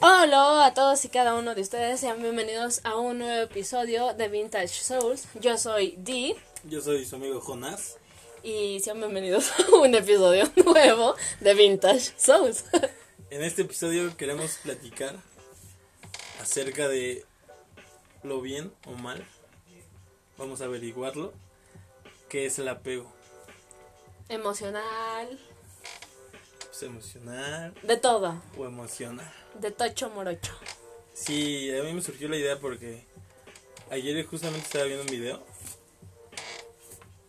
Hola a todos y cada uno de ustedes, sean bienvenidos a un nuevo episodio de Vintage Souls. Yo soy Dee Yo soy su amigo Jonás. y sean bienvenidos a un episodio nuevo de Vintage Souls. En este episodio queremos platicar acerca de lo bien o mal. Vamos a averiguarlo. ¿Qué es el apego? Emocional, Pues emocional de todo, o emocional. de tocho morocho. Sí, a mí me surgió la idea porque ayer justamente estaba viendo un video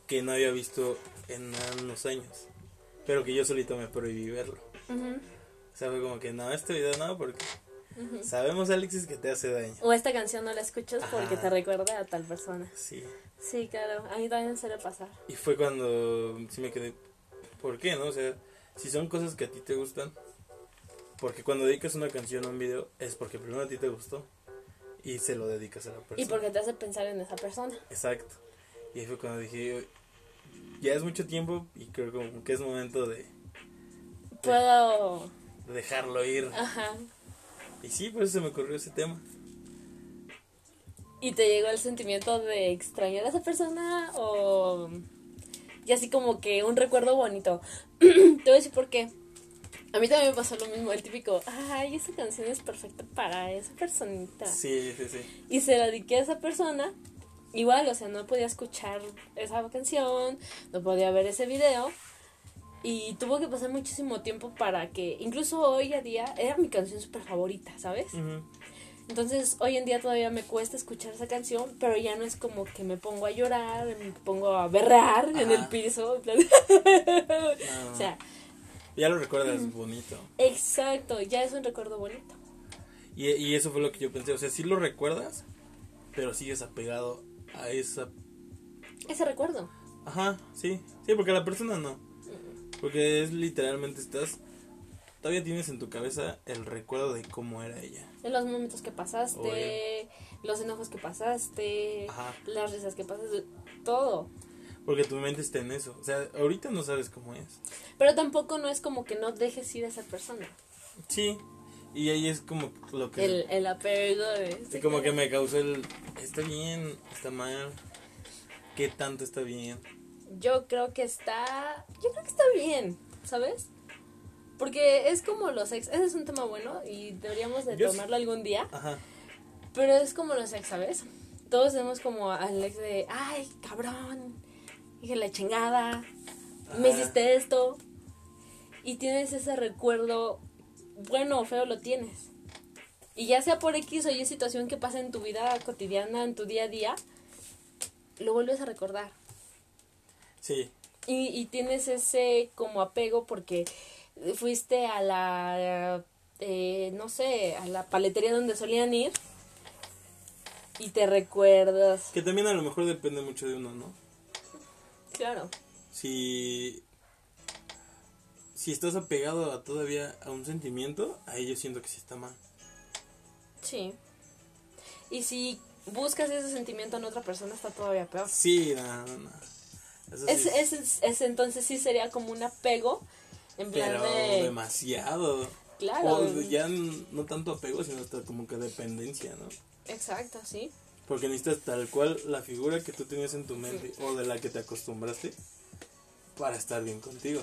que no había visto en unos años, pero que yo solito me prohibí verlo. Ujú, O sea, fue como que no, este video no, porque sabemos, Alexis, que te hace daño. O esta canción no la escuchas porque te recuerda a tal persona. Sí. Sí, claro, a mí también suele pasar. Y fue cuando sí me quedé, ¿por qué, no? O sea, si son cosas que a ti te gustan, porque cuando dedicas una canción o un video es porque primero a ti te gustó y se lo dedicas a la persona. Y porque te hace pensar en esa persona. Exacto. Y ahí fue cuando dije, ya es mucho tiempo y creo como que es momento de, Puedo... de dejarlo ir. Ajá. Y sí, por eso se me ocurrió ese tema. ¿Y te llegó el sentimiento de extrañar a esa persona o y así como que un recuerdo bonito? te voy a decir por qué. A mí también me pasó lo mismo, el típico, ay, esa canción es perfecta para esa personita. Sí, sí, sí. Y se la dediqué a esa persona, igual, o sea, no podía escuchar esa canción, no podía ver ese video. Y tuvo que pasar muchísimo tiempo para que, incluso hoy a día, era mi canción súper favorita, ¿sabes? Entonces, hoy en día todavía me cuesta escuchar esa canción, pero ya no es como que me pongo a llorar, me pongo a berrar en el piso. No, o sea, ya lo recuerdas bonito. exacto, ya es un recuerdo bonito. Y, y eso fue lo que yo pensé. O sea, sí lo recuerdas, pero sigues apegado a esa Ese recuerdo. Ajá, sí, sí, porque la persona no. Porque es literalmente estás, todavía tienes en tu cabeza el recuerdo de cómo era ella. De los momentos que pasaste, Oye. los enojos que pasaste, Ajá. las risas que pasaste, todo. Porque tu mente está en eso. O sea, ahorita no sabes cómo es. Pero tampoco no es como que no dejes ir a esa persona. Sí, y ahí es como lo que... El, el apego de... sí, como que me causó el, está bien, está mal, qué tanto está bien. Yo creo que está. Yo creo que está bien, ¿sabes? Porque es como los ex. Ese es un tema bueno y deberíamos de Yo sí- tomarlo algún día. Ajá, Pero es como los ex, ¿sabes? Todos tenemos como al ex de. Ay, cabrón. Dije la chingada. Me hiciste esto. Y tienes ese recuerdo. Bueno o feo lo tienes. Y ya sea por X o Y situación que pasa en tu vida cotidiana, en tu día a día, lo vuelves a recordar. sí, Y, y tienes ese como apego porque fuiste a la, eh, no sé, a la paletería donde solían ir y te recuerdas. que también a lo mejor depende mucho de uno, ¿no? Claro. Si, si estás apegado a todavía a un sentimiento, ahí yo siento que sí está mal. Sí. Y si buscas ese sentimiento en otra persona está todavía peor. Sí, no, no, no. Eso sí Es, es, es- es- entonces sí sería como un apego en plan pero de... demasiado. Claro. O ya no tanto apego, sino hasta como que dependencia, ¿no? Exacto, sí. Porque necesitas tal cual la figura que tú tenías en tu mente o de la que te acostumbraste para estar bien contigo.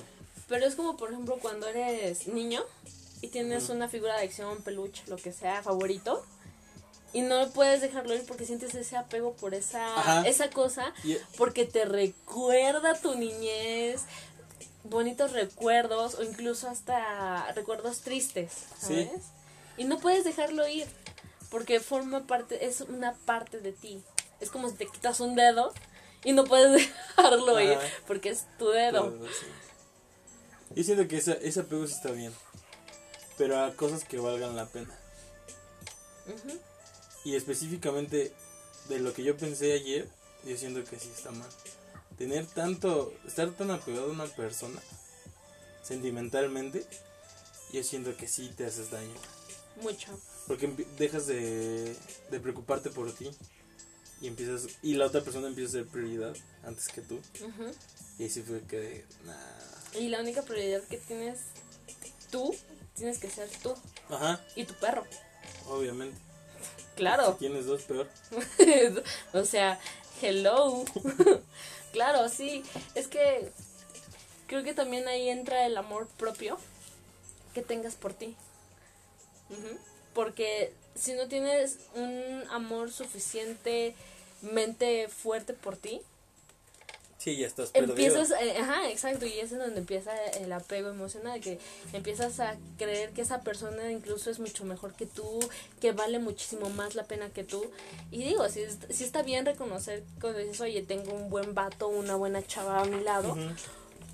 Pero es como, por ejemplo, cuando eres niño y tienes una figura de acción, peluche, lo que sea, favorito, y no puedes dejarlo ir porque sientes ese apego por esa, Ajá. esa cosa, porque te recuerda tu niñez, bonitos recuerdos o incluso hasta recuerdos tristes, Sí. ¿sabes? Y no puedes dejarlo ir porque forma parte, es una parte de ti. Es como si te quitas un dedo y no puedes dejarlo ir porque es tu dedo. Todo, sí. Yo siento que esa, ese apego sí está bien. Pero a cosas que valgan la pena. Y específicamente de lo que yo pensé ayer, yo siento que sí está mal. Tener tanto, estar tan apegado a una persona sentimentalmente, yo siento que sí te haces daño. Mucho. Porque dejas de, de preocuparte por ti y empiezas y la otra persona empieza a ser prioridad antes que tú. Ujú. Y ahí sí fue que, nah, Y la única prioridad que tienes tú tienes que ser tú Ajá, y tu perro. obviamente. Claro. Tienes dos peor. o sea, hello. claro, sí. Es que creo que también ahí entra el amor propio que tengas por ti. Porque si no tienes un amor suficientemente fuerte por ti, Sí, ya estás perdido. empiezas, eh, ajá, exacto, y es en donde empieza el apego emocional, que empiezas a creer que esa persona incluso es mucho mejor que tú, que vale muchísimo más la pena que tú. Y digo, si, si está bien reconocer cuando dices, oye, tengo un buen vato, una buena chava a mi lado.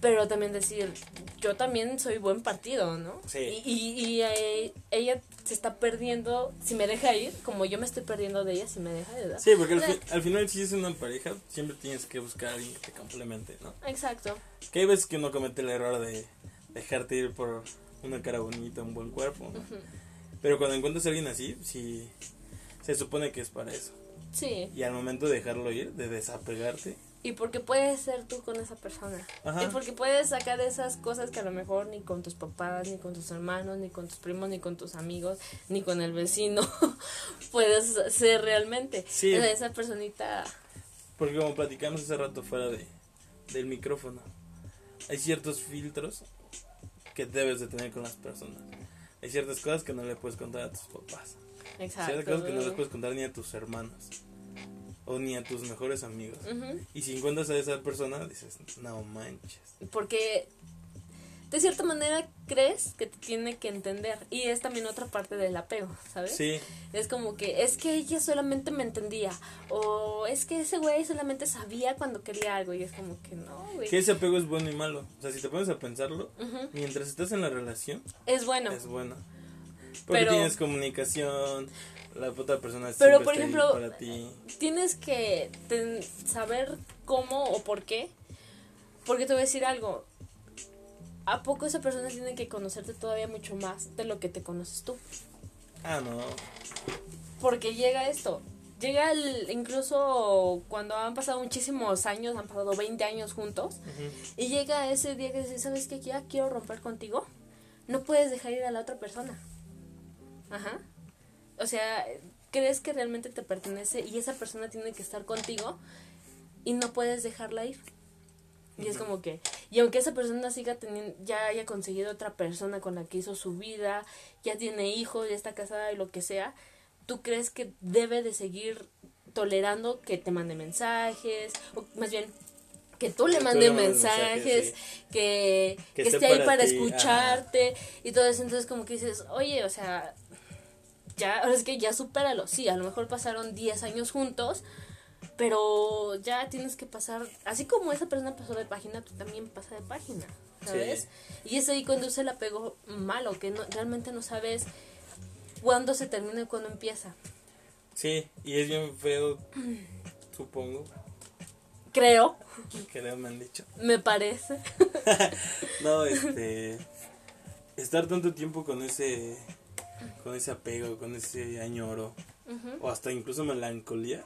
Pero también decir, yo también soy buen partido, ¿no? Sí. Y, y, y, eh, ella se está perdiendo, si me deja ir, como yo me estoy perdiendo de ella, si me deja de dar. Sí, porque al, fi- al final si es una pareja, siempre tienes que buscar a alguien que te complemente, ¿no? Exacto. Que hay veces que uno comete el error de dejarte ir por una cara bonita, un buen cuerpo, ¿no? Pero cuando encuentras a alguien así, sí, se supone que es para eso. Sí. Y al momento de dejarlo ir, de desapegarte, Y porque puedes ser tú con esa persona. Ajá. Y porque puedes sacar esas cosas que a lo mejor ni con tus papás, ni con tus hermanos, ni con tus primos, ni con tus amigos, ni con el vecino puedes ser realmente. Sí. Esa personita. porque como platicamos hace rato fuera de, del micrófono, hay ciertos filtros que debes de tener con las personas. Hay ciertas cosas que no le puedes contar a tus papás. Exacto. Ciertas cosas que no les puedes contar ni a tus hermanos. O ni a tus mejores amigos. Y si encuentras a esa persona, dices, no manches. Porque de cierta manera crees que te tiene que entender. Y es también otra parte del apego, ¿sabes? Sí, Es como que es que ella solamente me entendía. O es que ese güey solamente sabía cuando quería algo. Y es como que no, güey. que ese apego es bueno y malo. O sea, si te pones a pensarlo, mientras estás en la relación, Es bueno. es bueno. Porque Pero- tienes comunicación, la otra persona Pero, por ejemplo, para ti. Tienes que ten- saber cómo o por qué. Porque te voy a decir algo. ¿A poco esa persona tiene que conocerte todavía mucho más de lo que te conoces tú? Ah, no. Porque llega esto. Llega el, incluso cuando han pasado muchísimos años, han pasado 20 años juntos, y llega ese día que dices, ¿sabes qué? Ya quiero romper contigo. No puedes dejar ir a la otra persona. Ajá. O sea, crees que realmente te pertenece y esa persona tiene que estar contigo y no puedes dejarla ir. Y es como que, y aunque esa persona siga teniendo, ya haya conseguido otra persona con la que hizo su vida, ya tiene hijos, ya está casada y lo que sea, tú crees que debe de seguir tolerando que te mande mensajes, o más bien que tú le tú mandes le mensajes, que, Que que esté esté ahí para escucharte y todo eso. Entonces, como que dices, oye, o sea, ya, ahora es que ya supéralo. Sí, a lo mejor pasaron 10 años juntos, pero ya tienes que pasar, así como esa persona pasó de página, tú también pasa de página, ¿sabes? Y es ahí cuando el apego malo, que no, realmente no sabes cuándo se termina y cuándo empieza. Sí, y es bien feo, supongo, Creo, que me han dicho. me parece. No, este. Estar tanto tiempo con ese. Con ese apego, con ese añoro. O hasta incluso melancolía.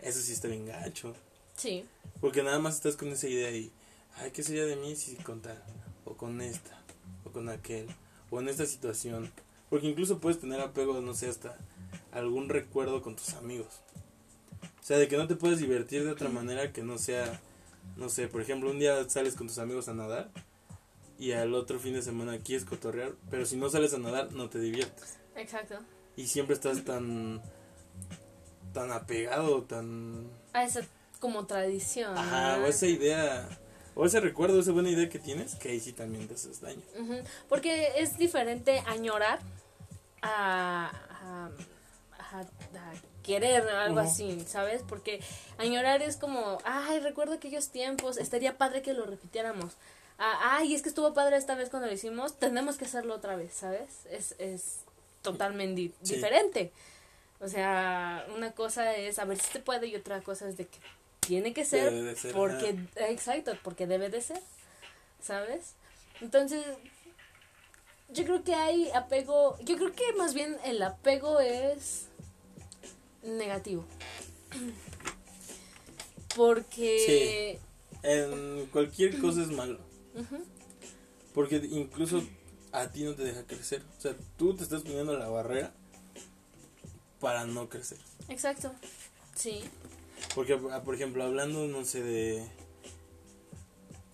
Eso sí está bien gacho. Sí, Porque nada más estás con esa idea y. Ay, ¿qué sería de mí si con tal? O con esta. O con aquel. O en esta situación. Porque incluso puedes tener apego, no sé, hasta algún recuerdo con tus amigos. O sea, de que no te puedes divertir de otra manera que no sea, no sé, por ejemplo, un día sales con tus amigos a nadar y al otro fin de semana quieres cotorrear, pero si no sales a nadar no te diviertes. exacto. Y siempre estás tan, tan apegado, tan... A esa como tradición. Ajá, ¿no? o esa idea, o ese recuerdo, esa buena idea que tienes, que ahí sí también te haces daño. Porque es diferente añorar a, a, a- a querer algo así, ¿sabes? Porque añorar es como, ay, recuerdo aquellos tiempos, estaría padre que lo repitiéramos. Ah, ay, es que estuvo padre esta vez cuando lo hicimos, tenemos que hacerlo otra vez, ¿sabes? Es, es totalmente di- Sí. diferente. O sea, una cosa es a ver si se puede y otra cosa es de que tiene que ser, Debe de ser, porque, exacto, porque debe de ser, ¿sabes? Entonces, yo creo que hay apego, yo creo que más bien el apego es negativo. Porque... En cualquier cosa es malo. Porque incluso a ti no te deja crecer. O sea, tú te estás poniendo la barrera para no crecer. Exacto. Sí. Porque, por ejemplo, hablando, no sé, de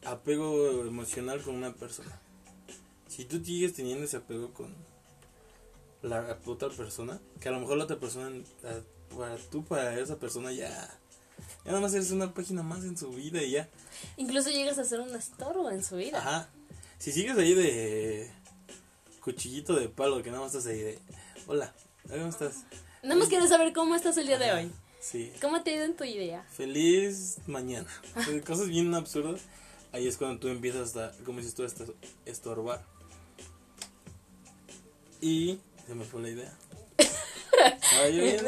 apego emocional con una persona. Si tú sigues teniendo ese apego con la otra persona, que a lo mejor la otra persona, para tú, para esa persona ya, ya nada más eres una página más en su vida y ya. Incluso llegas a ser un estorbo en su vida. Ajá. Si sigues ahí de cuchillito de palo, que nada más estás ahí de, hola, ¿cómo estás? Nada más quieres saber cómo estás el día de hoy. Sí. ¿Cómo te ha ido en tu idea? Feliz mañana. Sea, Cosas bien absurdas. Ahí es cuando tú empiezas a, como dices tú, a estorbar. Y se me fue la idea. Estaba yo bien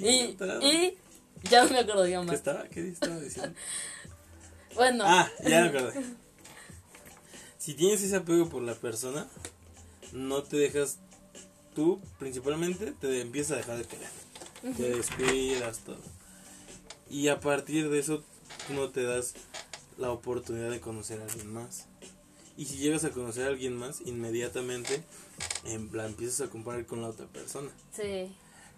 y y ya no me ¿Qué más. estaba? ¿Qué estaba diciendo? Bueno, Ah, ya me acordé. Si tienes ese apego por la persona, no te dejas, tú principalmente te empiezas a dejar de querer. Te descuidas todo. Y a partir de eso, no te das la oportunidad de conocer a alguien más. Y si llegas a conocer a alguien más, inmediatamente em, la empiezas a comparar con la otra persona. sí.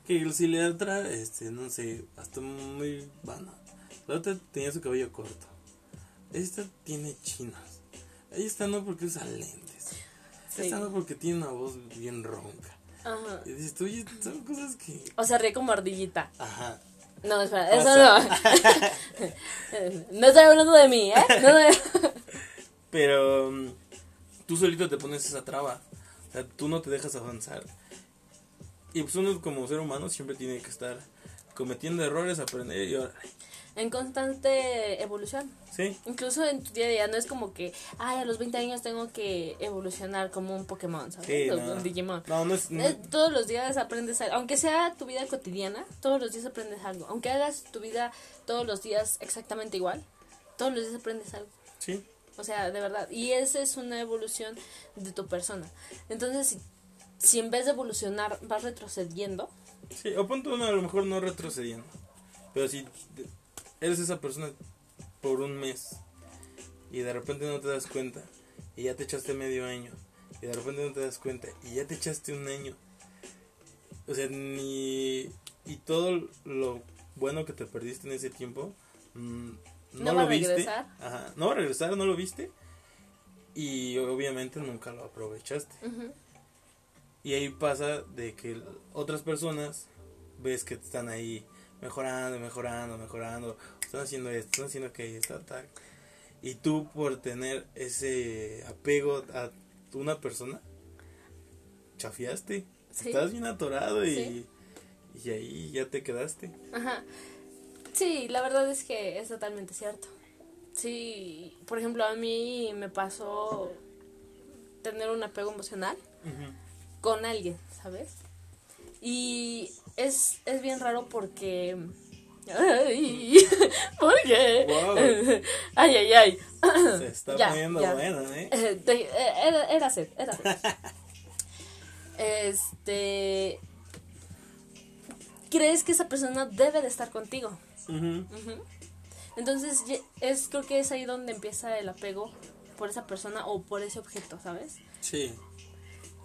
Que si le atrae, este, no sé, hasta muy vana. La otra tenía su cabello corto. Esta tiene chinos. Esta no porque usa lentes. Sí. Esta no porque tiene una voz bien ronca. Ajá. Y dices, tú, oye, son cosas que... O sea, ríe como ardillita. Ajá. No, espera, eso sea- no. no estoy hablando de mí, ¿eh? No Pero mm, tú solito te pones esa traba. O sea, tú no te dejas avanzar. Y pues uno como ser humano siempre tiene que estar cometiendo errores, aprender y ahora... En constante evolución. Sí, Incluso en tu día a día no es como que, ay, a los 20 años tengo que evolucionar como un Pokémon, ¿sabes? sí, no. un Digimon. No, no es... no- Eh, todos los días aprendes algo, aunque sea tu vida cotidiana, todos los días aprendes algo. Aunque hagas tu vida todos los días exactamente igual, todos los días aprendes algo. sí, O sea, de verdad. Y esa es una evolución de tu persona. Entonces, si, si en vez de evolucionar vas retrocediendo, Sí, o punto uno a lo mejor no retrocediendo. Pero si eres esa persona por un mes y de repente no te das cuenta y ya te echaste medio año y de repente no te das cuenta y ya te echaste un año. O sea, ni... Y todo lo bueno que te perdiste en ese tiempo, mm, no, ¿No va lo a viste. regresar? Ajá, no va a regresar, no lo viste. Y obviamente nunca lo aprovechaste. Y ahí pasa de que otras personas ves que están ahí mejorando, mejorando, mejorando, están haciendo esto, están haciendo aquello, tal, tal. Y tú por tener ese apego a una persona, chafiaste. Sí. Estás bien atorado y, Sí. y ahí ya te quedaste. Ajá. Sí, la verdad es que es totalmente cierto. Sí, por ejemplo, a mí me pasó tener un apego emocional con alguien, ¿sabes? Y es, es bien raro porque... Ay, ¿Por qué? Wow. Ay, ay, ay. Se está Ya, poniendo ya. bueno, ¿eh? Eh, eh, Era, era sed, era sed. Este... ¿Crees que esa persona debe de estar contigo? Ujú. Ujú. Entonces, es, creo que es ahí donde empieza el apego por esa persona o por ese objeto, ¿sabes? Sí,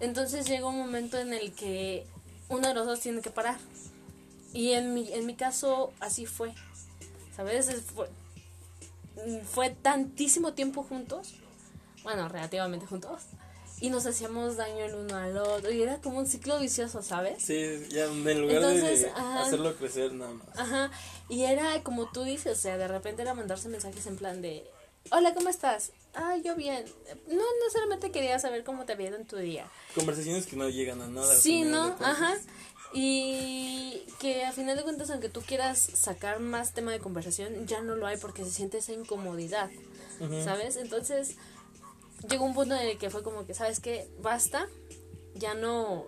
Entonces llega un momento en el que uno de los dos tiene que parar. Y en mi, en mi caso así fue. ¿Sabes? Es- Fue, mm, fue tantísimo tiempo juntos. Bueno, relativamente juntos. Y nos hacíamos daño el uno al otro. Y era como un ciclo vicioso, ¿sabes? sí, ya en lugar Entonces, de ajá. hacerlo crecer nada más. Ajá. Y era como tú dices, o sea, de repente era mandarse mensajes en plan de, hola, ¿cómo estás? Ah, yo bien. No, no solamente quería saber cómo te había ido en tu día. Conversaciones que no llegan a nada. Sí, ¿no? Ajá. Y que a final de cuentas, aunque tú quieras sacar más tema de conversación, ya no lo hay porque se siente esa incomodidad. ¿sabes? Entonces, llegó un punto en el que fue como que, ¿sabes qué? Basta, ya no,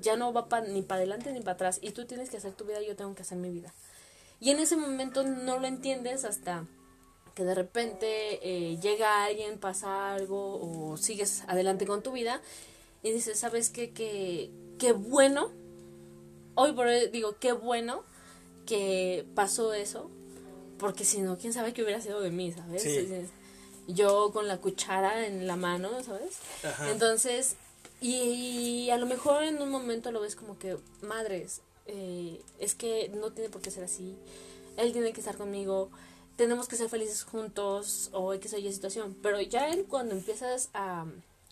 ya no va pa- ni para adelante ni para atrás. Y tú tienes que hacer tu vida, yo tengo que hacer mi vida. Y en ese momento no lo entiendes hasta que de repente eh, llega alguien, pasa algo o sigues adelante con tu vida y dices, ¿sabes qué? Que, qué bueno. Hoy por hoy digo, qué bueno que pasó eso. Porque si no, quién sabe qué hubiera sido de mí, ¿sabes? Sí. Yo con la cuchara en la mano, ¿sabes? Ajá. Entonces, y, a lo mejor en un momento lo ves como que, madres, eh, es que no tiene por qué ser así, él tiene que estar conmigo, tenemos que ser felices juntos o X o Y situación, pero ya él cuando empiezas a,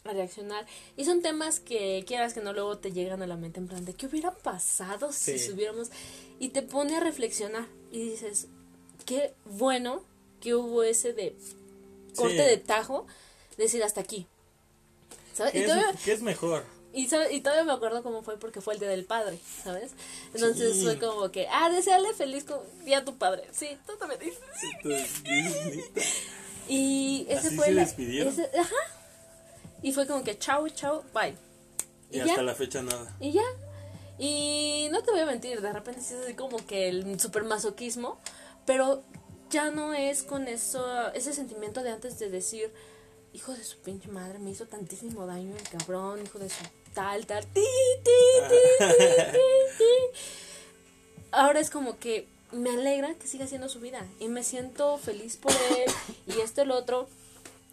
a reaccionar, y son temas que quieras que no luego te llegan a la mente en plan de qué hubiera pasado si subiéramos, y te pone a reflexionar y dices, qué bueno que hubo ese de corte Sí. de tajo, decir hasta aquí. ¿Sabes? ¿Qué Y es, todavía, qué es mejor? Y, y todavía me acuerdo cómo fue porque fue el día del padre, ¿sabes? Entonces Sí. fue como que, ah, desearle feliz día a tu padre. Sí, tú también dices. Entonces, neta. Y ese ¿Así fue se la- ese- ajá. Y fue como que chao, chao, bye. Y Y hasta ya. la fecha nada. Y ya. Y no te voy a mentir, de repente sí es así como que el super masoquismo, pero ya no es con eso, ese sentimiento de antes de decir, hijo de su pinche madre, me hizo tantísimo daño el cabrón, hijo de su tal, tal, ti, ti, ti, ti, ti. Ahora es como que me alegra que siga haciendo su vida y me siento feliz por él y esto el otro.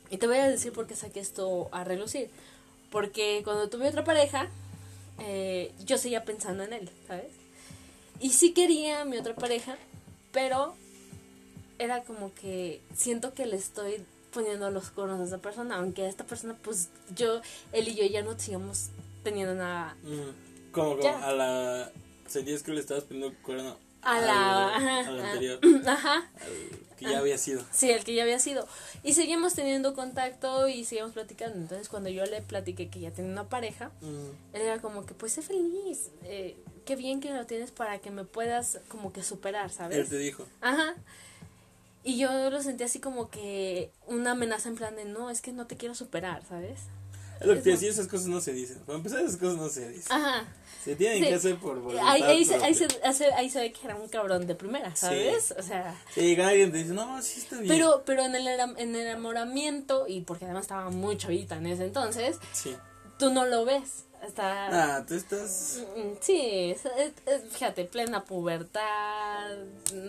Y te voy a decir por qué saqué esto a relucir. Porque cuando tuve otra pareja, eh, yo seguía pensando en él, ¿sabes? Y sí quería a mi otra pareja, pero era como que siento que le estoy poniendo los cuernos a esa persona, aunque a esta persona, pues yo, él y yo ya no sigamos teniendo nada Mm, Como, a la. Sentías que le estabas poniendo cuerno a la... ajá, al anterior, ajá, al que ya había sido. Sí, el que ya había sido. Y seguimos teniendo contacto y seguimos platicando. Entonces, cuando yo le platiqué que ya tenía una pareja, Mm, él era como que, pues sé feliz. eh, qué bien que lo tienes para que me puedas como que superar, Él ¿sabes? te dijo. Ajá. Y yo lo sentí así como que una amenaza en plan de, no, es que no te quiero superar, ¿sabes? Es lo que te decía, esas cosas no se dicen. Para empezar, esas cosas no se dicen. Ajá. Se tienen Sí. que hacer por voluntad Ahí, ahí, se, ahí, se, ahí se ve que era un cabrón de primera, ¿sabes? O sea... Sí, alguien te dice, no, sí está bien. Pero, pero en el en el enamoramiento, y porque además estaba muy chavita en ese entonces, Sí. tú no lo ves. Está. Ah, tú estás. Mm, Sí, es- es- es- fíjate, plena pubertad,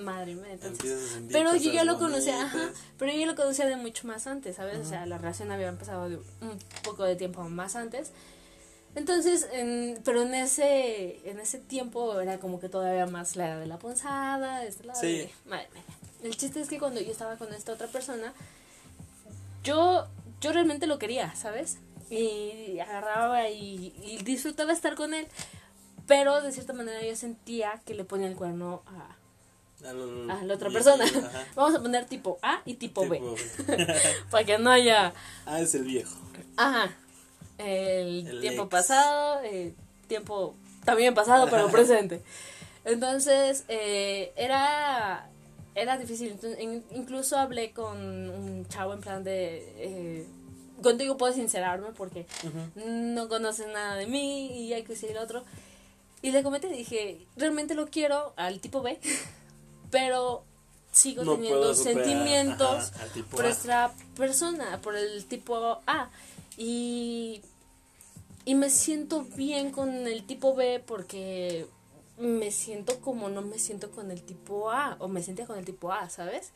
madre mía. entonces- pero yo ya lo conocía, ajá, pero yo lo conocía de mucho más antes, ¿sabes? O sea, la relación había empezado de un poco de tiempo más antes. Entonces, en- pero en ese en ese tiempo era como que todavía más la edad de la ponzada, este lado, Sí. de- madre mía. El chiste es que cuando yo estaba con esta otra persona, yo yo realmente lo quería, ¿sabes? Y agarraba y, y disfrutaba estar con él, pero de cierta manera yo sentía que le ponía el cuerno a, A, lo- a la otra persona. Vamos a poner tipo A y tipo, B, Tipo, para que no haya, ah, es el viejo. ajá, el, El tiempo ex. pasado, el tiempo también pasado, pero presente. Entonces, eh, era, era difícil. Entonces, incluso hablé con un chavo en plan de, eh, contigo puedo sincerarme porque no conoces nada de mí y hay que el otro. Y le comenté, dije, realmente lo quiero al tipo B, pero sigo No teniendo sentimientos ajá, por A. esta persona, por el tipo A. Y, y me siento bien con el tipo B porque me siento como no me siento con el tipo A, o me sentía con el tipo A, ¿sabes?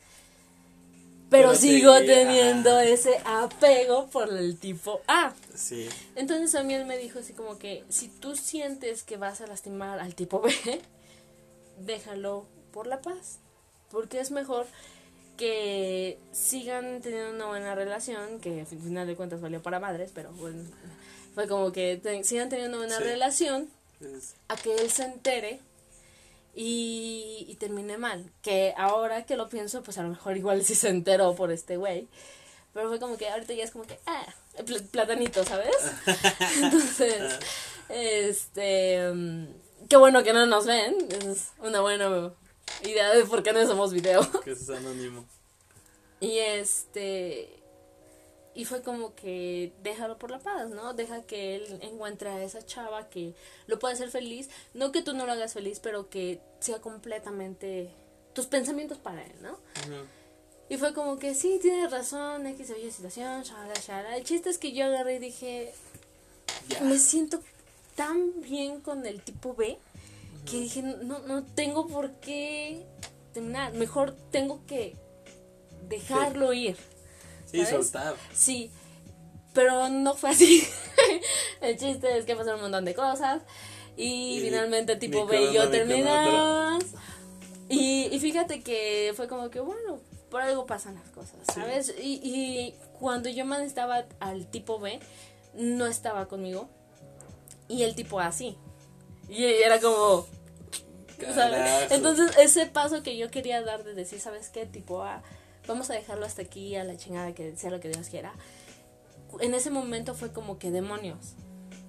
Pero, Pero sigo seguía, teniendo ese apego por el tipo A. Sí. Entonces a mí él me dijo así como que si tú sientes que vas a lastimar al tipo B, déjalo por la paz. Porque es mejor que sigan teniendo una buena relación, que al final de cuentas valió para madres, pero bueno, fue como que sigan teniendo una buena Sí. relación a que él se entere y, y termine mal. Que ahora que lo pienso, pues a lo mejor igual sí se enteró por este güey. Pero fue como que ahorita ya es como que, ah, pl- platanito, ¿sabes? Entonces, este, mm, qué bueno que no nos ven. Es una buena idea de por qué no somos video. que es anónimo. Y este. Y fue como que déjalo por la paz, ¿no? Deja que él encuentre a esa chava que lo pueda hacer feliz. No que tú no lo hagas feliz, pero que sea completamente tus pensamientos para él, ¿no? Ujú. Y fue como que sí, tienes razón, X o Y situación, shala, shala. El chiste es que yo agarré y dije, me siento tan bien con el tipo B que dije, no, no tengo por qué terminar. Mejor tengo que dejarlo ir. Sí, ¿sabes? soltar. Sí, pero no fue así. el chiste es que pasaron un montón de cosas y, Y finalmente tipo ve y yo terminamos. Y, y fíjate que fue como que, bueno, por algo pasan las cosas, Sí. ¿sabes? Y, y cuando yo más estaba al tipo B, no estaba conmigo. Y el tipo A sí. Y era como, ¿sabes? Entonces, ese paso que yo quería dar de decir, ¿sabes qué? Tipo, ah, vamos a dejarlo hasta aquí, a la chingada, que sea lo que Dios quiera. En ese momento fue como que demonios.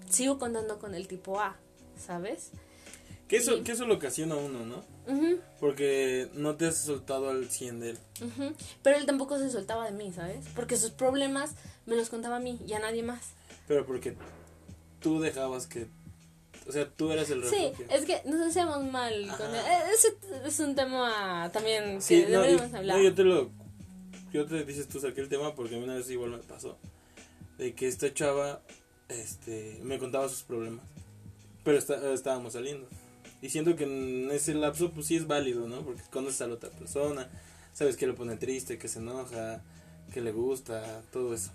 Sigo contando con el tipo A, ¿sabes? Que eso, Sí. que eso lo ocasiona uno, ¿no? Porque no te has soltado al 100 de él. Pero él tampoco se soltaba de mí, ¿sabes? Porque sus problemas me los contaba a mí y a nadie más. Pero porque tú dejabas que. O sea, tú eras el Sí, refugio. es que nos hacíamos mal. Con eh, ese es un tema también Sí, no, y- hablar. no, yo te lo. Yo te dices tú saqué el tema porque a mí una vez igual me pasó. De que esta chava este, me contaba sus problemas. Pero está- estábamos saliendo. Y siento que en ese lapso, pues sí es válido, ¿no? Porque conoces a la otra persona, sabes que lo pone triste, que se enoja, que le gusta, todo eso.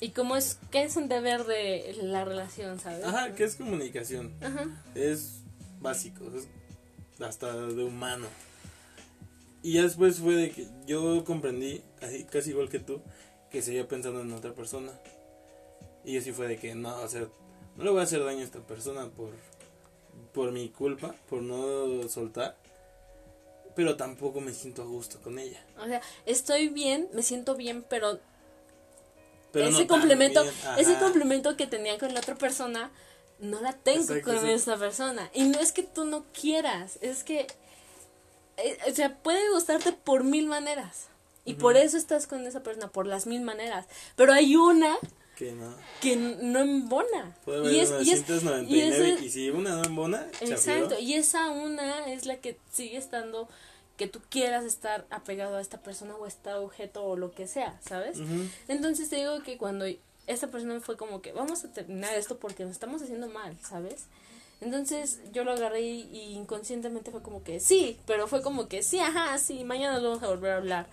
Y cómo es, que es un deber de la relación, ¿sabes? Ajá, que es comunicación. Ajá. Es básico, es hasta de humano. Y ya después fue de que yo comprendí, así, casi igual que tú, que seguía pensando en otra persona. Y así fue de que no, o sea, no le voy a hacer daño a esta persona por, por mi culpa, por no soltar. Pero tampoco me siento a gusto con ella. O sea, estoy bien, me siento bien, pero, Pero ese no complemento, ese complemento que tenía con la otra persona, no la tengo Exacto, con sí. esta persona. Y no es que tú no quieras, es que, eh, o sea, puede gustarte por mil maneras. Y por eso estás con esa persona, por las mil maneras. Pero hay una Que no. que no embona. Puede haber Y es, y es, 999 y y, si una no embona, Exacto, y esa una es la que sigue estando, que tú quieras estar apegado a esta persona o a este objeto o lo que sea, ¿sabes? Entonces te digo que cuando esta persona fue como que vamos a terminar esto porque nos estamos haciendo mal, ¿sabes? Entonces yo lo agarré y, inconscientemente fue como que sí, pero fue como que sí, ajá, sí, mañana nos vamos a volver a hablar.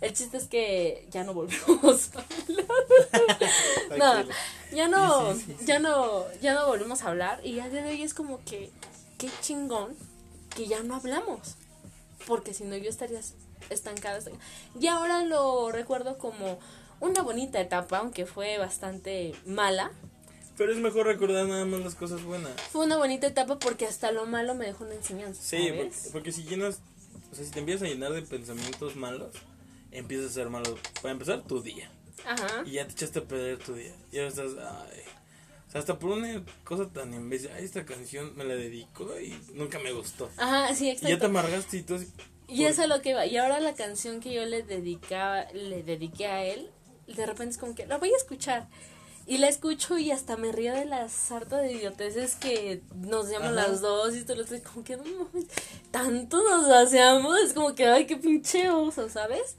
El chiste es que ya no volvemos a hablar. no, ya no, ya no, ya no volvimos a hablar y ya de hoy es como que qué chingón que ya no hablamos. Porque si no yo estaría estancada. estancada. Y ahora lo recuerdo como una bonita etapa, aunque fue bastante mala. Pero es mejor recordar nada más las cosas buenas. Fue una bonita etapa porque hasta lo malo me dejó una enseñanza. Sí, porque, porque si llenas, o sea, si te empiezas a llenar de pensamientos malos, empiezas a ser malo. Para empezar, tu día. Ajá. Y ya te echaste a perder tu día. Y ahora estás, ay. O sea, hasta por una cosa tan imbécil, ay, esta canción me la dedico y nunca me gustó. Ajá, sí, Y ya te exacto. amargaste y todo así. Y eso es lo que iba. Y ahora la canción que yo le dedicaba, le dediqué a él, de repente es como que la voy a escuchar. Y la escucho y hasta me río de la sarta de idioteces que nos llaman Ajá. las dos y todo lo estoy como que no mames, tanto nos hacemos, es como que ay qué pinche oso, ¿sabes?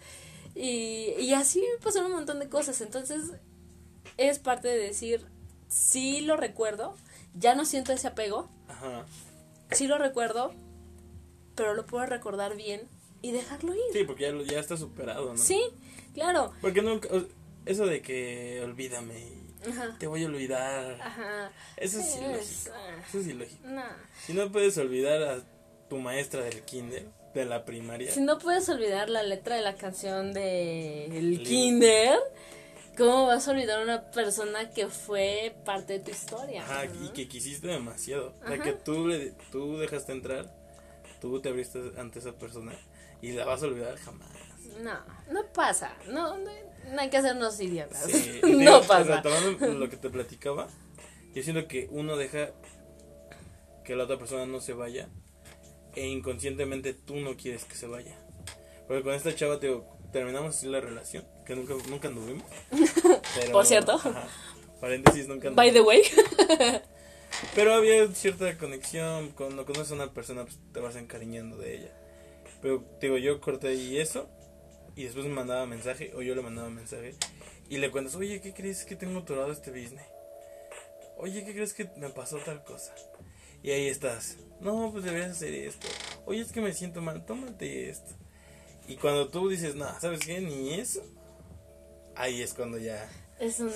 Y, y así pasaron un montón de cosas, entonces es parte de decir, sí lo recuerdo, ya no siento ese apego, Ajá. sí lo recuerdo, pero lo puedo recordar bien y dejarlo ir. Sí, porque ya, lo- ya está superado, ¿no? Sí, claro. Porque nunca, o- eso de que olvídame y Ajá. te voy a olvidar. Ajá. Eso es Es- ilógico. ah, Eso es ilógico. nah. Si no puedes olvidar a tu maestra del kinder, de la primaria. Si no puedes olvidar la letra de la canción de El. Kinder, ¿cómo vas a olvidar a una persona que fue parte de tu historia? Ajá, ¿no? y que quisiste demasiado. O sea, Ajá. que tú, le, tú dejaste entrar, tú te abriste ante esa persona y la vas a olvidar jamás. No, no pasa. No, no, no hay que hacernos idiotas. Sí, y no digo, pasa. Retomando lo que te platicaba, yo siento que uno deja que la otra persona no se vaya e inconscientemente tú no quieres que se vaya. Porque con esta chava te digo, terminamos así la relación, que nunca, nunca anduvimos. pero- Por cierto. ajá, paréntesis, nunca By the way. Pero había cierta conexión, cuando conoces a una persona pues, te vas encariñando de ella. Pero digo, yo corté ahí eso y después me mandaba mensaje o yo le mandaba mensaje y le cuentas, oye, ¿qué crees que tengo atorado este business? Oye, ¿qué crees que me pasó tal cosa? Y ahí estás, no, pues deberías hacer esto. Oye, es que me siento mal, tómate esto. Y cuando tú dices, no, ¿sabes qué? Ni eso. ahí es cuando ya Es un,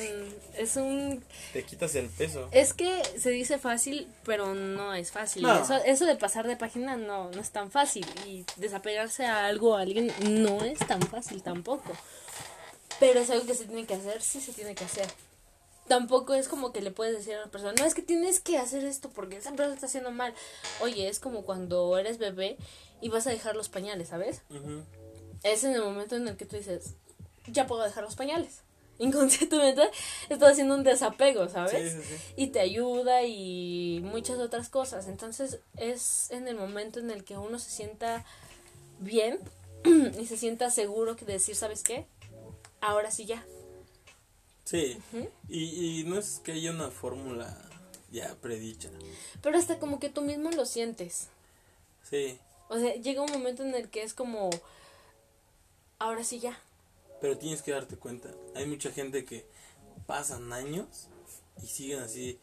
es un, te quitas el peso. es que se dice fácil, pero no es fácil. No. Eso, eso de pasar de página no, no es tan fácil. Y desapegarse a algo, a alguien, no es tan fácil tampoco. Pero es algo que se tiene que hacer, sí se tiene que hacer. Tampoco es como que le puedes decir a la persona, no, es que tienes que hacer esto porque esa persona está haciendo mal. Oye, es como cuando eres bebé y vas a dejar los pañales, ¿sabes? Es en el momento en el que tú dices, ya puedo dejar los pañales. Inconscientemente estás haciendo un desapego, ¿sabes? Sí, sí, sí. Y te ayuda y muchas otras cosas. Entonces es en el momento en el que uno se sienta bien y se sienta seguro que decir, ¿sabes qué? Ahora sí ya. Sí. y, y no es que haya una fórmula ya predicha. Pero hasta como que tú mismo lo sientes. Sí. O sea, llega un momento en el que es como, ahora sí ya. Pero tienes que darte cuenta. Hay mucha gente que pasan años y siguen así.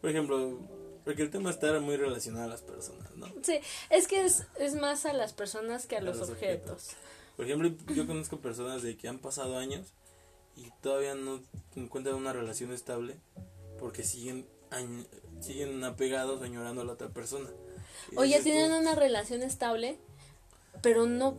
Por ejemplo, porque el tema está muy relacionado a las personas, ¿no? Sí, es que es, es más a las personas que a, A los, los objetos. Por ejemplo, yo conozco personas de que han pasado años y todavía no encuentran una relación estable porque siguen añ- siguen apegados o añorando a la otra persona. Y O ya tú, tienen una relación estable, pero no.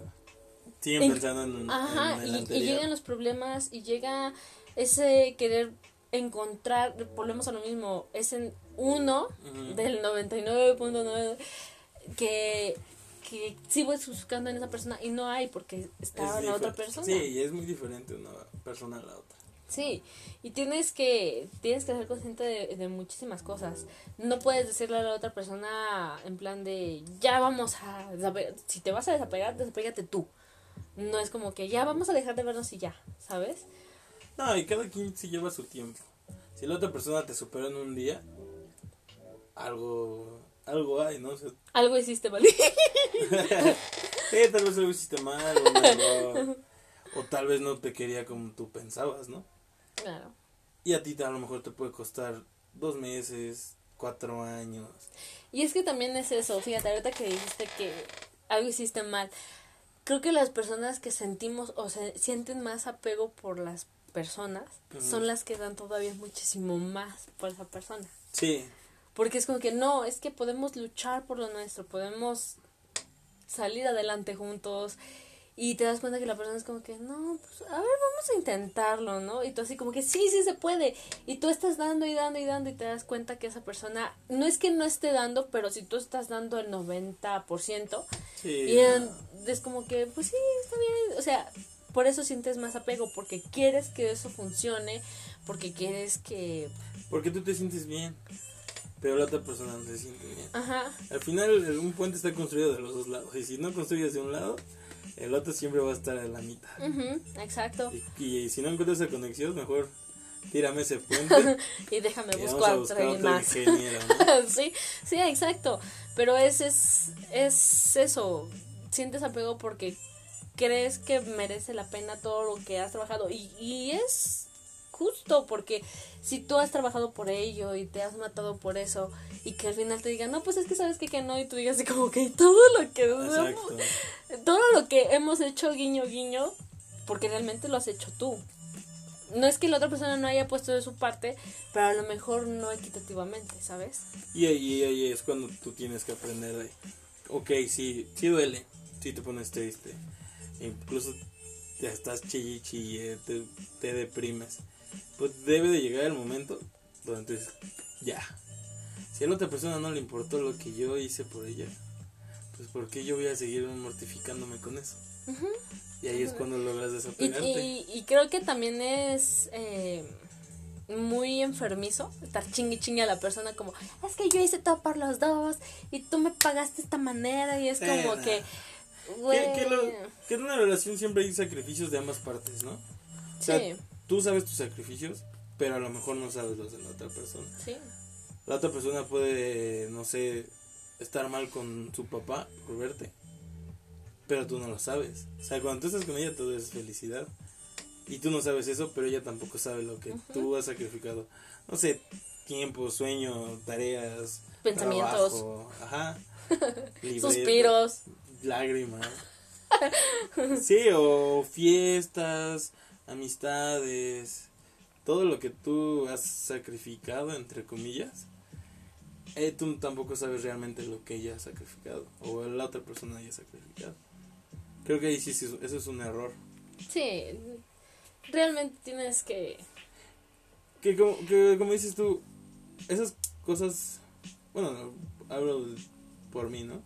Siguen en- pensando en, Ajá, en el y, llegan los problemas y llega ese querer encontrar, volvemos a lo mismo, es en uno Ujú. del 99.9 que, que voy buscando en esa persona y no hay porque está Es la otra persona. Sí, y es muy diferente una persona a la otra. Sí, y tienes que tienes que ser consciente de, de muchísimas cosas. No puedes decirle a la otra persona en plan de ya vamos a si te vas a desapegar, desapégate tú. No es como que ya vamos a dejar de vernos y ya, ¿sabes? No, y cada quien se lleva su tiempo. Si la otra persona te superó en un día, algo algo hay, ¿no? O sea, Algo hiciste mal. sí, tal vez algo hiciste mal o, o tal vez no te quería como tú pensabas, ¿no? claro. Y a ti a lo mejor te puede costar dos meses, cuatro años. Y es que también es eso, fíjate, ahorita que dijiste que algo hiciste mal. Creo que las personas que sentimos o se sienten más apego por las personas son las que dan todavía muchísimo más por esa persona. Sí, Porque es como que no, es que podemos luchar por lo nuestro, podemos salir adelante juntos y te das cuenta que la persona es como que no, pues a ver, vamos a intentarlo, ¿no? Y tú así como que sí, sí se puede. Y tú estás dando y dando y dando y te das cuenta que esa persona no es que no esté dando, pero si tú estás dando el 90%, sí. y en- es como que pues sí, está bien, o sea, por eso sientes más apego, porque quieres que eso funcione, porque quieres que... Porque tú te sientes bien, pero la otra persona no se siente bien. Ajá, Al final un puente está construido de los dos lados. Y si no construyes de un lado, el otro siempre va a estar a la mitad. exacto. Y, y si no encuentras esa conexión, mejor tírame ese puente. y déjame y buscar a a buscar alguien otro más. ingeniero. ¿no? sí, sí, exacto. Pero es, es, es eso. Sientes apego porque crees que merece la pena todo lo que has trabajado. Y, y es justo porque si tú has trabajado por ello y te has matado por eso y que al final te digan, no, pues es que sabes que, que no, y tú digas así como que todo lo que Exacto. todo lo que hemos hecho guiño guiño porque realmente lo has hecho tú no es que la otra persona no haya puesto de su parte pero a lo mejor no equitativamente sabes Y ahí, ahí es cuando tú tienes que aprender de, ok, sí, sí duele, sí te pones triste, incluso te estás chille, chille, te, te deprimes. Pues debe de llegar el momento donde dices, ya. Si a la otra persona no le importó lo que yo hice por ella, pues ¿por qué yo voy a seguir mortificándome con eso? Y ahí es cuando logras desapegarte. y, y creo que también es eh, muy enfermizo estar chingue chingue a la persona como es que yo hice todo por los dos y tú me pagaste esta manera y es como que Que, güey, que, lo- que en una relación siempre hay sacrificios de ambas partes, ¿no? O sea, sí tú sabes tus sacrificios, pero a lo mejor no sabes los de la otra persona. sí La otra persona puede, no sé, estar mal con su papá por verte, pero tú no lo sabes. O sea, cuando tú estás con ella todo es felicidad. Y tú no sabes eso, pero ella tampoco sabe lo que tú has sacrificado. No sé, tiempo, sueño, tareas, Pensamientos. trabajo, ajá, libreto, suspiros lágrimas. Sí, o fiestas, amistades, todo lo que tú has sacrificado, entre comillas, eh, tú tampoco sabes realmente lo que ella ha sacrificado o la otra persona haya sacrificado. Creo que ahí sí, sí, eso es un error. Sí, realmente tienes que... Que como, que como dices tú, esas cosas, bueno, hablo por mí, ¿no?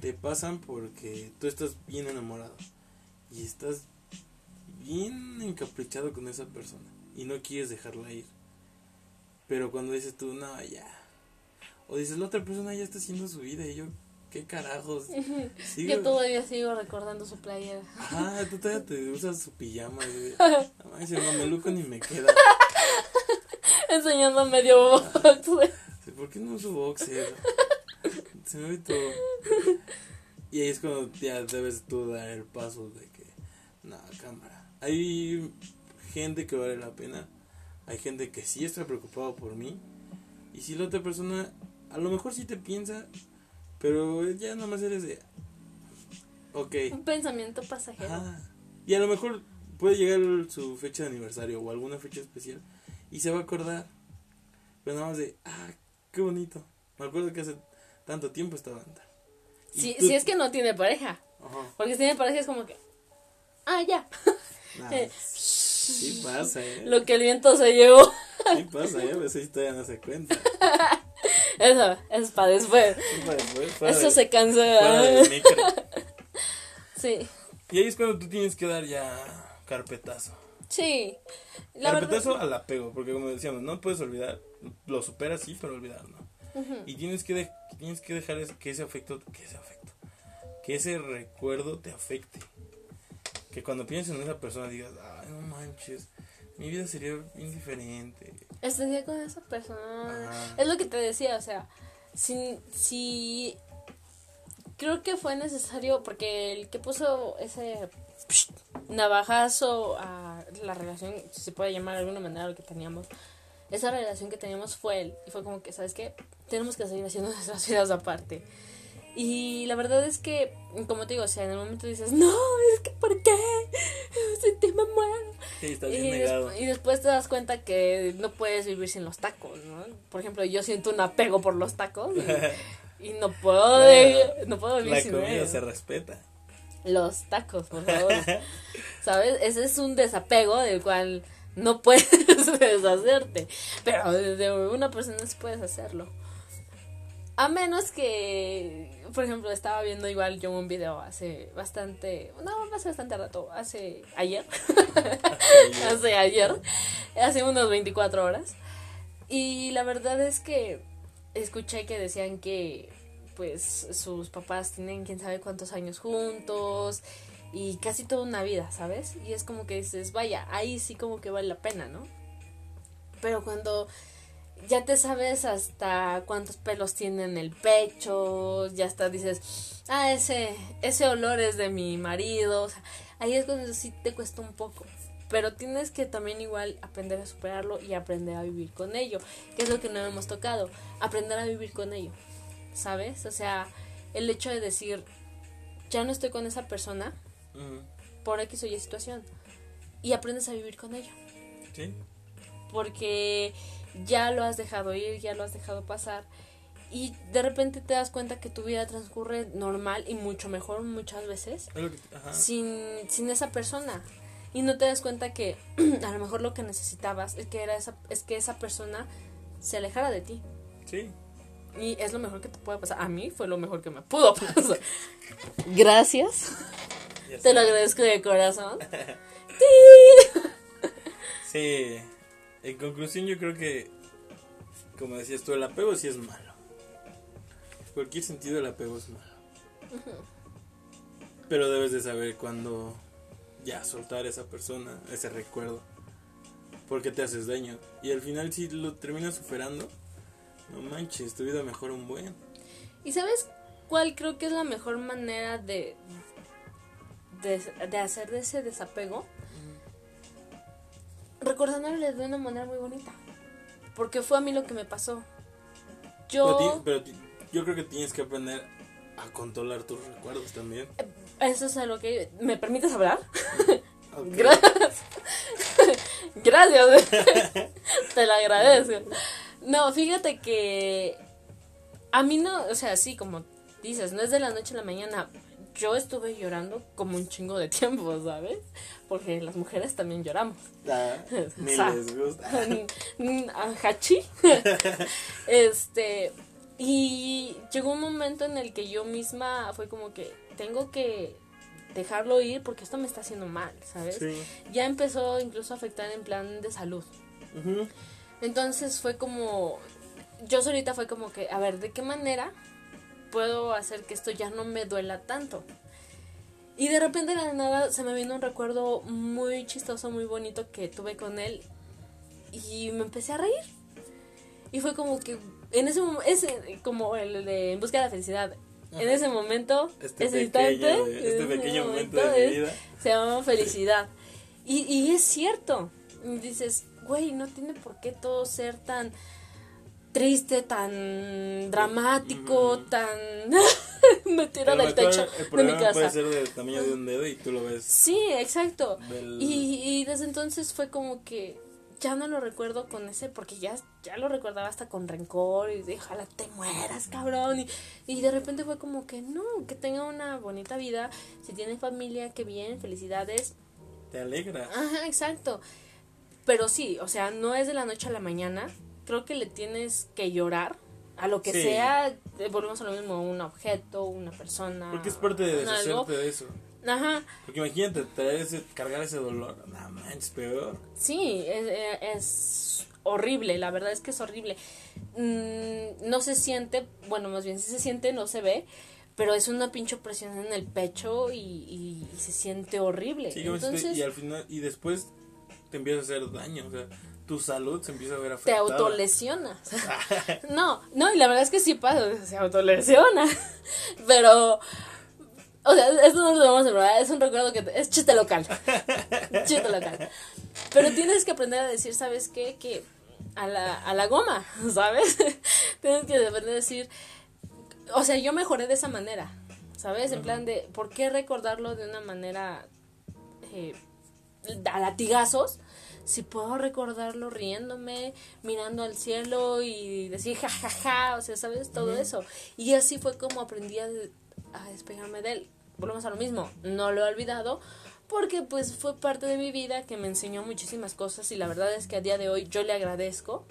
Te pasan porque tú estás bien enamorado y estás bien encaprichado con esa persona y no quieres dejarla ir. Pero cuando dices tú, no, ya. O dices, la otra persona ya está haciendo su vida y yo, ¿qué carajos? Sigo- Yo todavía sigo recordando su playera. Ah, tú todavía te usas su pijama. güey. No el mameluco ni me queda. Enseñando medio box. ¿Por qué no uso boxer? Se me ve todo. Y ahí es cuando ya debes tú dar el paso de que, no, cámara. Hay gente que vale la pena. Hay gente que sí está preocupado por mí. Y si la otra persona, a lo mejor sí te piensa, pero ya nada más eres de, ok. Un pensamiento pasajero. Ah, y a lo mejor puede llegar su fecha de aniversario o alguna fecha especial y se va a acordar. Pero nada más de, ah, qué bonito. Me acuerdo que hace tanto tiempo estaban tal. Y Si, tú- si es que no tiene pareja. Ajá. Porque si tiene pareja es como que... Ah, ya. Nah, Eh, sí pasa, eh. Lo que el viento se llevó. Sí pasa, eh. A veces todavía no se cuenta. Eso, es para después. Sí, para después, Eso de- se cansa. Sí, Y ahí es cuando tú tienes que dar ya carpetazo. sí. La carpetazo verdad, al apego, porque como decíamos, no puedes olvidar, lo superas sí, pero olvidar no. Y tienes que, de- tienes que dejar que ese afecto, que ese afecto, que ese recuerdo te afecte. Que cuando pienses en esa persona digas, ay, no manches, mi vida sería bien diferente. estaría con esa persona. Ajá. Es lo que te decía, o sea, si, si creo que fue necesario porque el que puso ese navajazo a la relación, si se puede llamar de alguna manera lo que teníamos, esa relación que teníamos fue él y fue como que, ¿sabes qué? Tenemos que seguir haciendo nuestras vidas aparte. Y la verdad es que, como te digo, o sea, en el momento dices, no, es que ¿por qué? Sin ti me muero. Sí, estás Y, des- y después te das cuenta que no puedes vivir sin los tacos, ¿no? Por ejemplo, yo siento un apego por los tacos y, y no puedo de- no puedo vivir La sin comida ellos. se respeta. Los tacos, por favor. ¿Sabes? Ese es un desapego del cual no puedes deshacerte, pero de una persona sí puedes hacerlo. A menos que, por ejemplo, estaba viendo igual yo un video hace bastante, no, hace bastante rato, hace ayer, hace ayer, hace unos 24 horas. Y la verdad es que escuché que decían que pues sus papás tienen quién sabe cuántos años juntos y casi toda una vida, ¿sabes? Y es como que dices, vaya, ahí sí como que vale la pena, ¿no? Pero cuando ya te sabes hasta cuántos pelos tiene en el pecho, ya hasta dices, ah, ese, ese olor es de mi marido, o sea, ahí es cuando sí te cuesta un poco. Pero tienes que también igual aprender a superarlo y aprender a vivir con ello, que es lo que no hemos tocado, aprender a vivir con ello, ¿sabes? O sea, el hecho de decir, ya no estoy con esa persona por X o Y situación, y aprendes a vivir con ello Sí. porque ya lo has dejado ir, ya lo has dejado pasar y de repente te das cuenta que tu vida transcurre normal y mucho mejor muchas veces ajá. sin, sin esa persona. Y no te das cuenta que a lo mejor lo que necesitabas es que era esa es que esa persona se alejara de ti. Sí. y es lo mejor que te puede pasar. A mí fue lo mejor que me pudo pasar. Gracias. Te lo agradezco de corazón. Sí, en conclusión yo creo que, como decías tú, el apego sí es malo. En cualquier sentido el apego es malo. Pero debes de saber cuándo ya soltar a esa persona, ese recuerdo. Porque te haces daño. Y al final si lo terminas superando, no manches, tu vida mejora un buen. ¿Y sabes cuál creo que es la mejor manera de, de, de hacer de ese desapego? Recordándole de una manera muy bonita. Porque fue a mí lo que me pasó. Yo... pero yo creo que tienes que aprender a controlar tus recuerdos también. Eso es a lo que... ¿Me permites hablar? Gracias. Gracias. Te lo agradezco. No, fíjate que a mí no, o sea, sí, como dices, no es de la noche a la mañana. Yo estuve llorando como un chingo de tiempo, ¿sabes? Porque las mujeres también lloramos. Ah, ni les gusta. Hachi. este. Y llegó un momento en el que yo misma fue como que tengo que dejarlo ir porque esto me está haciendo mal, ¿sabes? Sí. Ya empezó incluso a afectar en plan de salud. Entonces fue como, yo solita fue como que, a ver, ¿de qué manera puedo hacer que esto ya no me duela tanto? Y de repente de la nada se me vino un recuerdo muy chistoso, muy bonito que tuve con él y me empecé a reír. Y fue como que en ese momento, ese, como el de En busca de la felicidad, en ese momento, Este ese pequeño- instante, este pequeño momento de mi es- vida. se llama felicidad. Y, y es cierto. Dices, güey, no tiene por qué todo ser tan triste, tan dramático, Ujú. tan... me tiro A lo del techo El de mi problema puede casa. ser del tamaño de un dedo y tú lo ves. Sí, exacto. del- Y, y desde entonces fue como que ya no lo recuerdo con ese, porque ya, ya lo recordaba hasta con rencor y de ojalá te mueras, cabrón. Y, y de repente fue como que no, que tenga una bonita vida. Si tiene familia, qué bien, felicidades. Te alegra. Ajá, exacto. Pero sí, o sea, no es de la noche a la mañana. Creo que le tienes que llorar a lo que Sí. sea. Volvemos a lo mismo, un objeto, una persona. Porque es parte de deshacerte de eso. Ajá, Porque imagínate ese, cargar ese dolor. No manches, peor. sí, es, es horrible, la verdad es que es horrible. Mm, no se siente, bueno, más bien sí se siente, no se ve, pero es una pinche opresión en el pecho y, y- y se siente horrible. Sí, Entonces, y al final, y después te empieza a hacer daño. O sea, tu salud se empieza a ver te afectada. autolesionas. no, no, y la verdad es que sí pasa, se autolesiona. Pero, o sea, esto no lo vamos a probar, es un recuerdo que te- es chiste local. chiste local. Pero tienes que aprender a decir, ¿sabes qué? Que a la, a la goma, ¿sabes? tienes que aprender a decir, o sea, yo mejoré de esa manera, ¿sabes? En plan de, ¿por qué recordarlo de una manera eh, a latigazos? Si puedo recordarlo riéndome, mirando al cielo y decir jajaja, o sea, ¿sabes? Todo eso. Y así fue como aprendí a, a despegarme de él. Volvemos a lo mismo, no lo he olvidado porque pues fue parte de mi vida que me enseñó muchísimas cosas y la verdad es que a día de hoy yo le agradezco.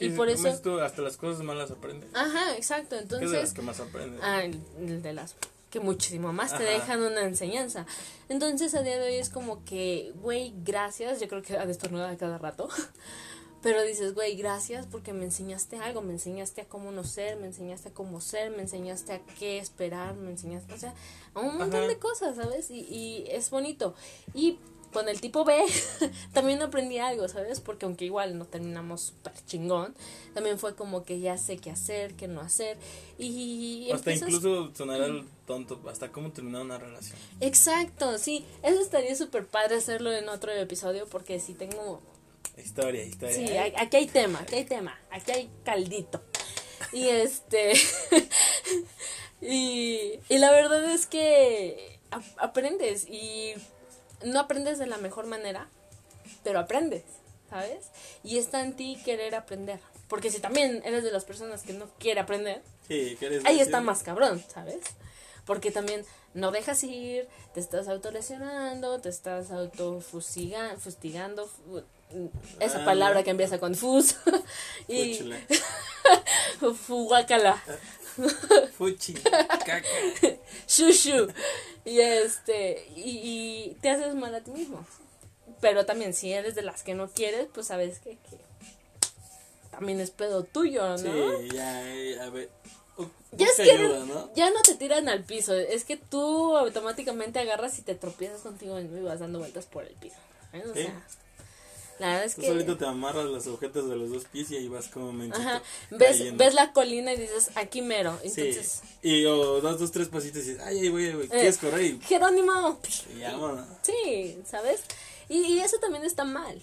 Y por eso... tú, hasta las cosas malas aprendes. Ajá, exacto. ¿Qué es de las Entonces, que más aprendes? Ah, el, el de las que muchísimo más te Ajá. dejan una enseñanza. Entonces a día de hoy es como que, güey, gracias. Yo creo que ha de estornudar a cada rato. Pero dices, güey, gracias porque me enseñaste algo, me enseñaste a cómo no ser, me enseñaste a cómo ser, me enseñaste a qué esperar, me enseñaste, o sea, a un montón Ajá. de cosas, ¿sabes? Y, y es bonito. Y con el tipo B también aprendí algo, ¿sabes? Porque aunque igual no terminamos súper chingón, también fue como que ya sé qué hacer, qué no hacer. Y hasta empiezas- incluso sonará el tonto, hasta cómo terminar una relación. Exacto, sí. Eso estaría súper padre hacerlo en otro episodio porque sí tengo... Historia, historia. Sí, hay- aquí hay tema, aquí hay tema, aquí hay caldito. Y este... y, y la verdad es que ap- aprendes y no aprendes de la mejor manera, pero aprendes, ¿sabes? Y está en ti querer aprender. Porque si también eres de las personas que no quiere aprender, Sí, ¿qué eres ahí decir? está más cabrón, ¿sabes? Porque también no dejas ir, te estás autolesionando, te estás autofustigando, fustigando, fu- esa Ah, palabra que empieza con fus, y Fúchila. Fuchi, caca. shushu, y este, y, y te haces mal a ti mismo. Pero también si eres de las que no quieres, pues sabes que, que también es pedo tuyo, ¿no? Sí, ya, eh, a ver. Ya es que ayuda, ¿no? ya no te tiran al piso, es que tú automáticamente agarras y te tropiezas contigo mismo y vas dando vueltas por el piso. ¿sabes? O Sí. sea, la verdad es Tú que solito te amarras las agujetas de los dos pies y ahí vas como menchito. ajá, ves, cayendo. ves la colina y dices, aquí mero. Sí. Entonces, Y o das dos, tres pasitos y dices, ay, ay, voy, Eh. voy, ¿quieres correr? Y, Jerónimo. y vámonos. Sí, ¿sabes? Y, y eso también está mal.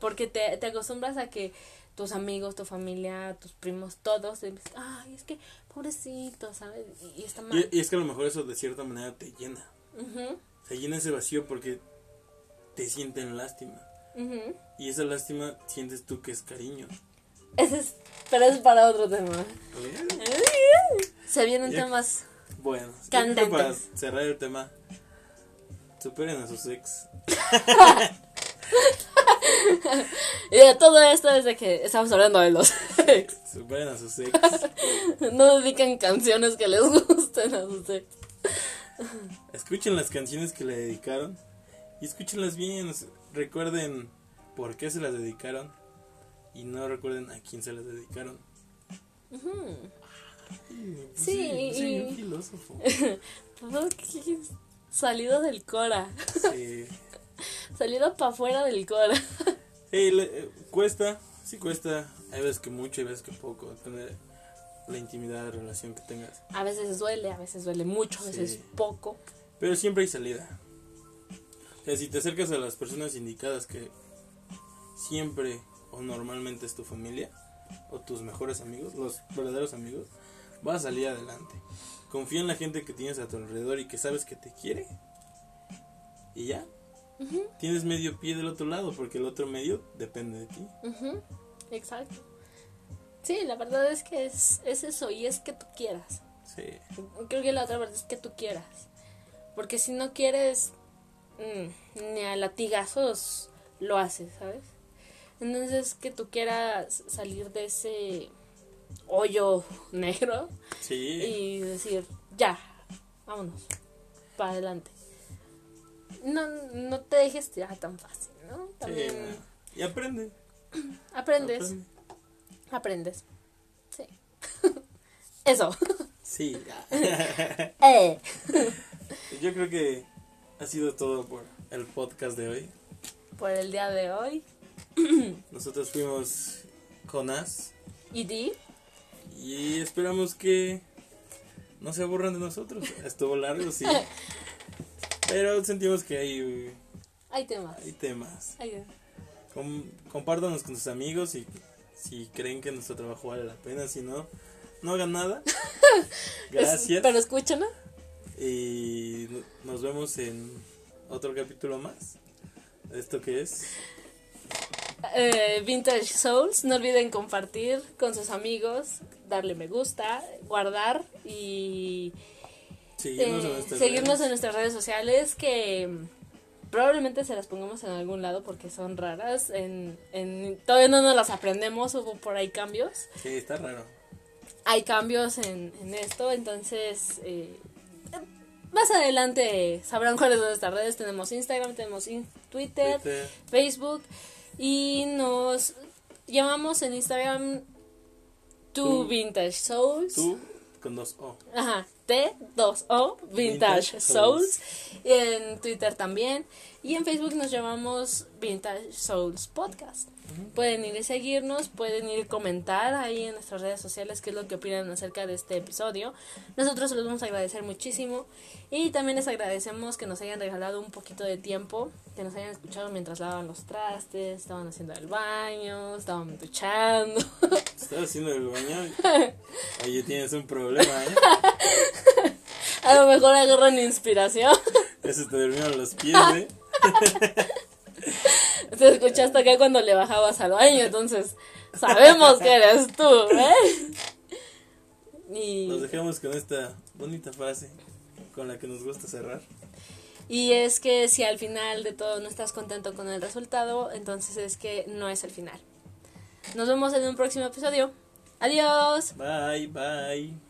Porque te, te acostumbras a que tus amigos, tu familia, tus primos, todos, te dicen, ay, es que pobrecito, ¿sabes? Y, y está mal. Y, y es que a lo mejor eso de cierta manera te llena. Ujú. Se llena ese vacío porque te sienten lástima. Y esa lástima sientes tú que es cariño. Ese es, pero es para otro tema. ¿Eh? Se vienen Ya- temas. Bueno, Candentes. para cerrar el tema, superen a sus ex. Y de todo esto desde que estamos hablando de los ex. Superen a sus ex. No dedican canciones que les gusten a sus ex. Escuchen las canciones que le dedicaron y escúchenlas bien. Recuerden por qué se las dedicaron y no recuerden a quién se las dedicaron. Ay, pues Sí, sí, soy y- un filósofo. Que- Salido del Cora. Sí. Salido para afuera del Cora. Hey, le- eh, cuesta, sí cuesta. Hay veces que mucho, hay veces que poco. Depende de la intimidad de relación que tengas. A veces duele, a veces duele mucho, a veces Sí. poco. Pero siempre hay salida. Sea, si te acercas a las personas indicadas que siempre o normalmente es tu familia o tus mejores amigos, los verdaderos amigos, vas a salir adelante. Confía en la gente que tienes a tu alrededor y que sabes que te quiere. Y ya. Tienes medio pie del otro lado porque el otro medio depende de ti. Exacto. Sí, la verdad es que es, es eso y es que tú quieras. Sí. Creo que la otra verdad es que tú quieras. Porque si no quieres, mm, ni a latigazos lo haces, ¿sabes? Entonces que tú quieras salir de ese hoyo negro Sí. y decir, ya, vámonos, para adelante. No, no te dejes tirar tan fácil, ¿no? También. Y aprende. aprendes, aprende. aprendes. Sí. Eso. Sí. eh. Yo creo que ha sido todo por el podcast de hoy. Por el día de hoy. Nosotros fuimos Jonás ¿Y di? y esperamos que no se aburran de nosotros. Estuvo largo, sí. Pero sentimos que hay, Hay temas. hay temas. Hay- Com- compártanos con sus amigos y si creen que nuestro trabajo vale la pena. Si no, no hagan nada. Gracias. Pero escúchanos. Y no- nos vemos en otro capítulo más. ¿Esto qué es? Eh, Vintage Souls. No olviden compartir con sus amigos, darle me gusta, guardar y Seguirnos eh, en nuestras seguirnos redes. en nuestras redes sociales que probablemente se las pongamos en algún lado porque son raras. En, en, todavía no nos las aprendemos, hubo por ahí cambios. Sí, está raro. Hay cambios en, en esto, entonces eh, más adelante sabrán cuáles son nuestras redes. Tenemos Instagram, tenemos in- Twitter, Twitter. Facebook y nos llamamos en Instagram Tu Tú. Vintage Souls. Tú con dos O. Ajá, T2O Vintage Vintage Souls. En Twitter también. Y en Facebook nos llamamos Vintage Souls Podcast. Pueden ir y seguirnos, pueden ir y comentar ahí en nuestras redes sociales qué es lo que opinan acerca de este episodio. Nosotros los vamos a agradecer muchísimo. Y también les agradecemos que nos hayan regalado un poquito de tiempo, que nos hayan escuchado mientras lavaban los trastes, estaban haciendo el baño, estaban duchando. Estás haciendo el baño. Oye, tienes un problema, ¿eh? A lo mejor agarran inspiración. Se te durmieron los pies, ¿eh? Te escuchaste acá cuando le bajabas al baño, entonces sabemos que eres tú, ¿eh? Y, Nos dejamos con esta bonita frase con la que nos gusta cerrar. y es que si al final de todo no estás contento con el resultado, entonces es que no es el final. Nos vemos en un próximo episodio. Adiós. Bye, bye.